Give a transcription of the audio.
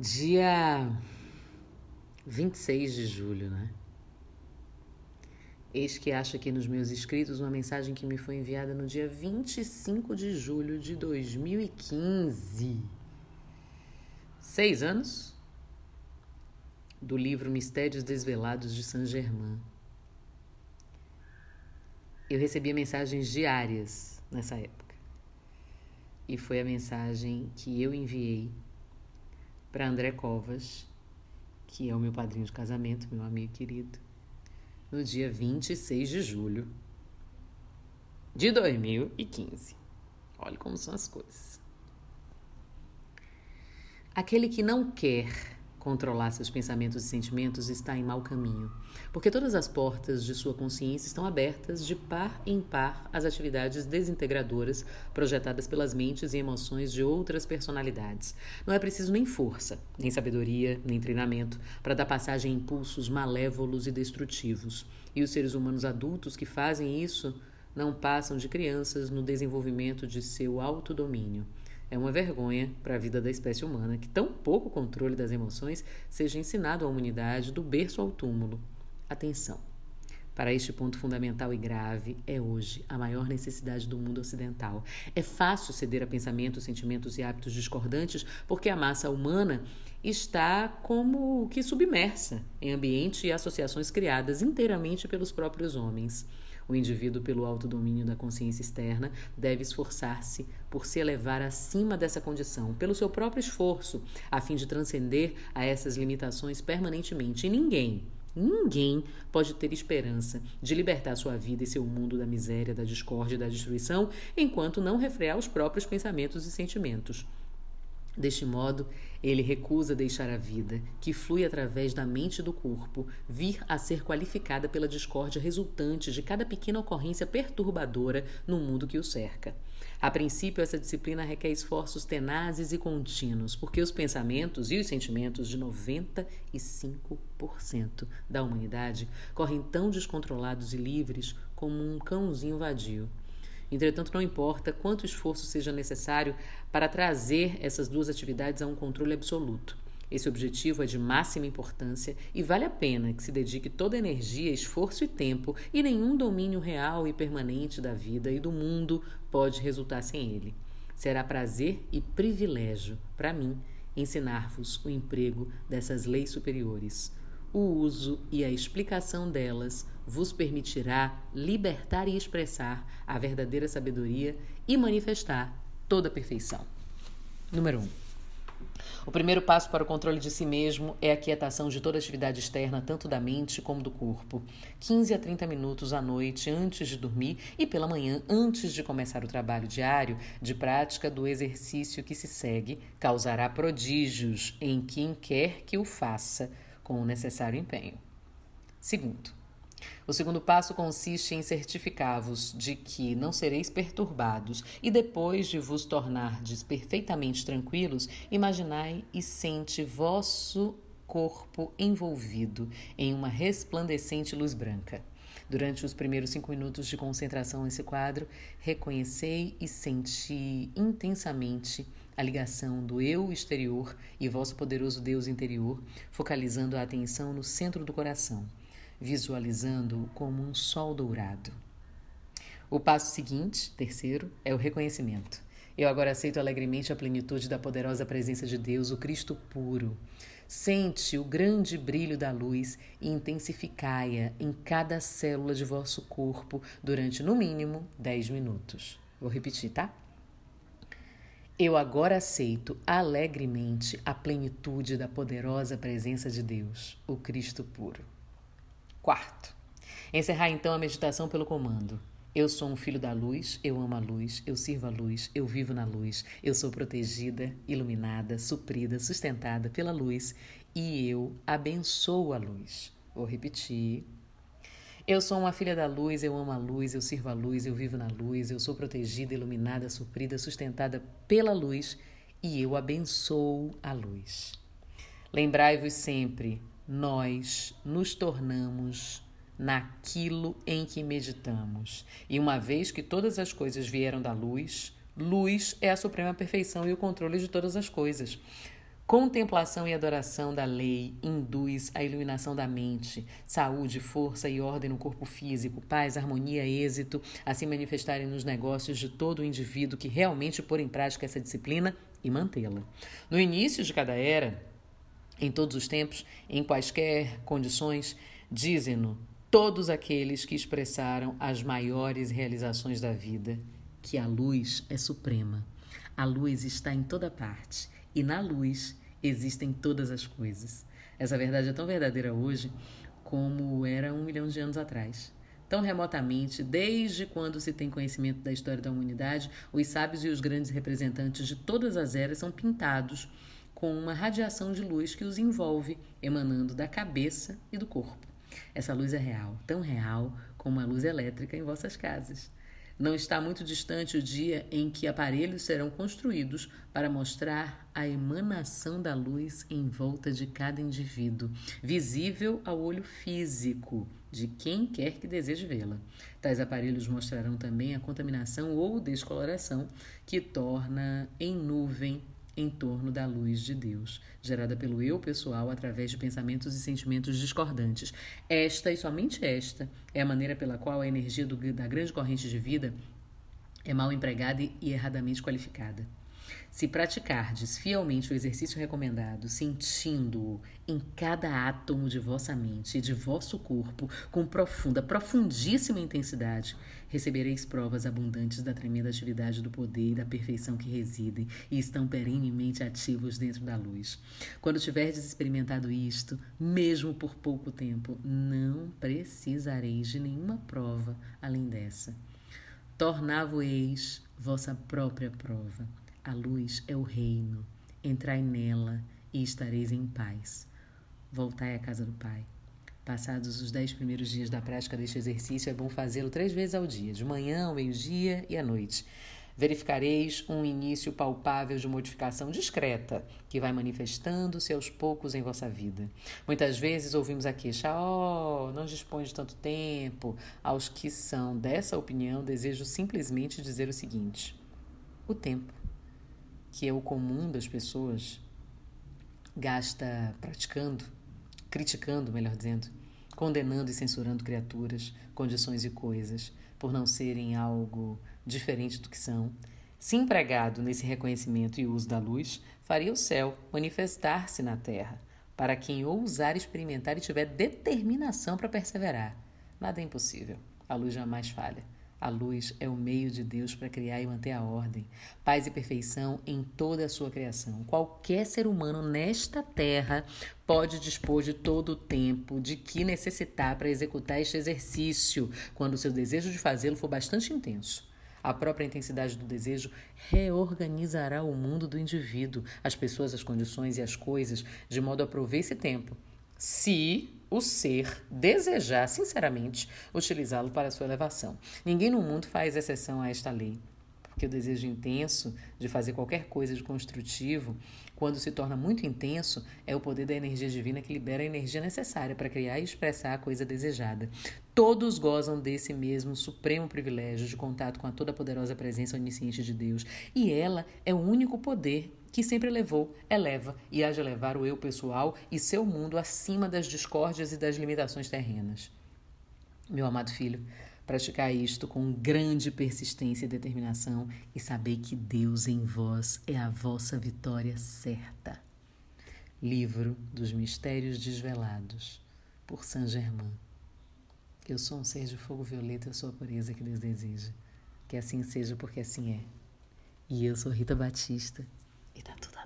Dia 26 de julho, né? Eis que acho aqui nos meus escritos uma mensagem que me foi enviada no dia 25 de julho de 2015. Seis anos? Do livro Mistérios Desvelados de Saint Germain. Eu recebia mensagens diárias nessa época. E foi a mensagem que eu enviei para André Covas, que é o meu padrinho de casamento, meu amigo querido, no dia 26 de julho de 2015. Olha como são as coisas. Aquele que não quer controlar seus pensamentos e sentimentos está em mau caminho, porque todas as portas de sua consciência estão abertas de par em par às atividades desintegradoras projetadas pelas mentes e emoções de outras personalidades. Não é preciso nem força, nem sabedoria, nem treinamento para dar passagem a impulsos malévolos e destrutivos. E os seres humanos adultos que fazem isso não passam de crianças no desenvolvimento de seu autodomínio. É uma vergonha para a vida da espécie humana que tão pouco controle das emoções seja ensinado à humanidade do berço ao túmulo. Atenção! Para este ponto fundamental e grave é hoje a maior necessidade do mundo ocidental. É fácil ceder a pensamentos, sentimentos e hábitos discordantes porque a massa humana está como que submersa em ambiente e associações criadas inteiramente pelos próprios homens. O indivíduo, pelo autodomínio da consciência externa, deve esforçar-se por se elevar acima dessa condição, pelo seu próprio esforço, a fim de transcender a essas limitações permanentemente. E ninguém, Ninguém pode ter esperança de libertar sua vida e seu mundo da miséria, da discórdia e da destruição enquanto não refrear os próprios pensamentos e sentimentos. Deste modo, ele recusa deixar a vida, que flui através da mente e do corpo, vir a ser qualificada pela discórdia resultante de cada pequena ocorrência perturbadora no mundo que o cerca. A princípio, essa disciplina requer esforços tenazes e contínuos, porque os pensamentos e os sentimentos de 95% da humanidade correm tão descontrolados e livres como um cãozinho vadio. Entretanto, não importa quanto esforço seja necessário para trazer essas duas atividades a um controle absoluto. Esse objetivo é de máxima importância e vale a pena que se dedique toda energia, esforço e tempo, e nenhum domínio real e permanente da vida e do mundo pode resultar sem ele. Será prazer e privilégio para mim ensinar-vos o emprego dessas leis superiores. O uso e a explicação delas vos permitirá libertar e expressar a verdadeira sabedoria e manifestar toda a perfeição. Número 1. Um. O primeiro passo para o controle de si mesmo é a quietação de toda atividade externa, tanto da mente como do corpo. 15 a 30 minutos à noite antes de dormir e pela manhã antes de começar o trabalho diário de prática do exercício que se segue causará prodígios em quem quer que o faça com o necessário empenho. Segundo, o segundo passo consiste em certificar-vos de que não sereis perturbados, e depois de vos tornardes perfeitamente tranquilos, imaginai e sente vosso corpo envolvido em uma resplandecente luz branca. Durante os primeiros cinco minutos de concentração nesse quadro, reconhecei e senti intensamente a ligação do eu exterior e vosso poderoso Deus interior, focalizando a atenção no centro do coração visualizando-o como um sol dourado. O passo seguinte, terceiro, é o reconhecimento. Eu agora aceito alegremente a plenitude da poderosa presença de Deus, o Cristo puro. Sente o grande brilho da luz e intensificai-a em cada célula de vosso corpo durante, no mínimo, 10 minutos. Vou repetir, tá? Eu agora aceito alegremente a plenitude da poderosa presença de Deus, o Cristo puro. Quarto, encerrar então a meditação pelo comando. Eu sou um filho da luz, eu amo a luz, eu sirvo a luz, eu vivo na luz, eu sou protegida, iluminada, suprida, sustentada pela luz e eu abençoo a luz. Vou repetir. Eu sou uma filha da luz, eu amo a luz, eu sirvo a luz, eu vivo na luz, eu sou protegida, iluminada, suprida, sustentada pela luz e eu abençoo a luz. Lembrai-vos sempre nós nos tornamos naquilo em que meditamos. E uma vez que todas as coisas vieram da luz, luz é a suprema perfeição e o controle de todas as coisas. Contemplação e adoração da lei induz a iluminação da mente, saúde, força e ordem no corpo físico, paz, harmonia, êxito, a se manifestarem nos negócios de todo o indivíduo que realmente pôr em prática essa disciplina e mantê-la. No início de cada era, em todos os tempos, em quaisquer condições, dizem-no todos aqueles que expressaram as maiores realizações da vida, que a luz é suprema. A luz está em toda parte e na luz existem todas as coisas. Essa verdade é tão verdadeira hoje como era um milhão de anos atrás. Tão remotamente, desde quando se tem conhecimento da história da humanidade, os sábios e os grandes representantes de todas as eras são pintados com uma radiação de luz que os envolve, emanando da cabeça e do corpo. Essa luz é real, tão real como a luz elétrica em vossas casas. Não está muito distante o dia em que aparelhos serão construídos para mostrar a emanação da luz em volta de cada indivíduo, visível ao olho físico de quem quer que deseje vê-la. Tais aparelhos mostrarão também a contaminação ou descoloração que torna em nuvem em torno da luz de Deus, gerada pelo eu pessoal através de pensamentos e sentimentos discordantes. Esta e somente esta é a maneira pela qual a energia do, da grande corrente de vida é mal empregada e erradamente qualificada. Se praticardes fielmente o exercício recomendado, sentindo-o em cada átomo de vossa mente e de vosso corpo com profunda, profundíssima intensidade, recebereis provas abundantes da tremenda atividade do poder e da perfeição que residem e estão perenemente ativos dentro da luz. Quando tiverdes experimentado isto, mesmo por pouco tempo, não precisareis de nenhuma prova além dessa. Tornavo-eis vossa própria prova a luz é o reino. Entrai nela e estareis em paz. Voltai à casa do Pai. Passados os dez primeiros dias da prática deste exercício, é bom fazê-lo três vezes ao dia, de manhã, ao meio-dia e à noite. Verificareis um início palpável de modificação discreta, que vai manifestando-se aos poucos em vossa vida. Muitas vezes ouvimos a queixa: Oh, não dispõe de tanto tempo. Aos que são dessa opinião, desejo simplesmente dizer o seguinte: o tempo que é o comum das pessoas, gasta praticando, criticando, melhor dizendo, condenando e censurando criaturas, condições e coisas por não serem algo diferente do que são, se empregado nesse reconhecimento e uso da luz, faria o céu manifestar-se na terra, para quem ousar experimentar e tiver determinação para perseverar. Nada é impossível. A luz jamais falha. A luz é o meio de Deus para criar e manter a ordem, paz e perfeição em toda a sua criação. Qualquer ser humano nesta terra pode dispor de todo o tempo de que necessitar para executar este exercício, quando o seu desejo de fazê-lo for bastante intenso. A própria intensidade do desejo reorganizará o mundo do indivíduo, as pessoas, as condições e as coisas, de modo a prover esse tempo. Se o ser desejar sinceramente utilizá-lo para sua elevação. Ninguém no mundo faz exceção a esta lei, porque o desejo intenso de fazer qualquer coisa de construtivo, quando se torna muito intenso, é o poder da energia divina que libera a energia necessária para criar e expressar a coisa desejada. Todos gozam desse mesmo supremo privilégio de contato com a toda poderosa presença onisciente de Deus, e ela é o único poder que sempre levou, eleva e de levar o eu pessoal e seu mundo acima das discórdias e das limitações terrenas. Meu amado filho, praticar isto com grande persistência e determinação e saber que Deus em vós é a vossa vitória certa. Livro dos Mistérios Desvelados, por Saint Germain. Eu sou um ser de fogo violeta, eu sou a pureza que Deus deseja. Que assim seja, porque assim é. E eu sou Rita Batista e tá tudo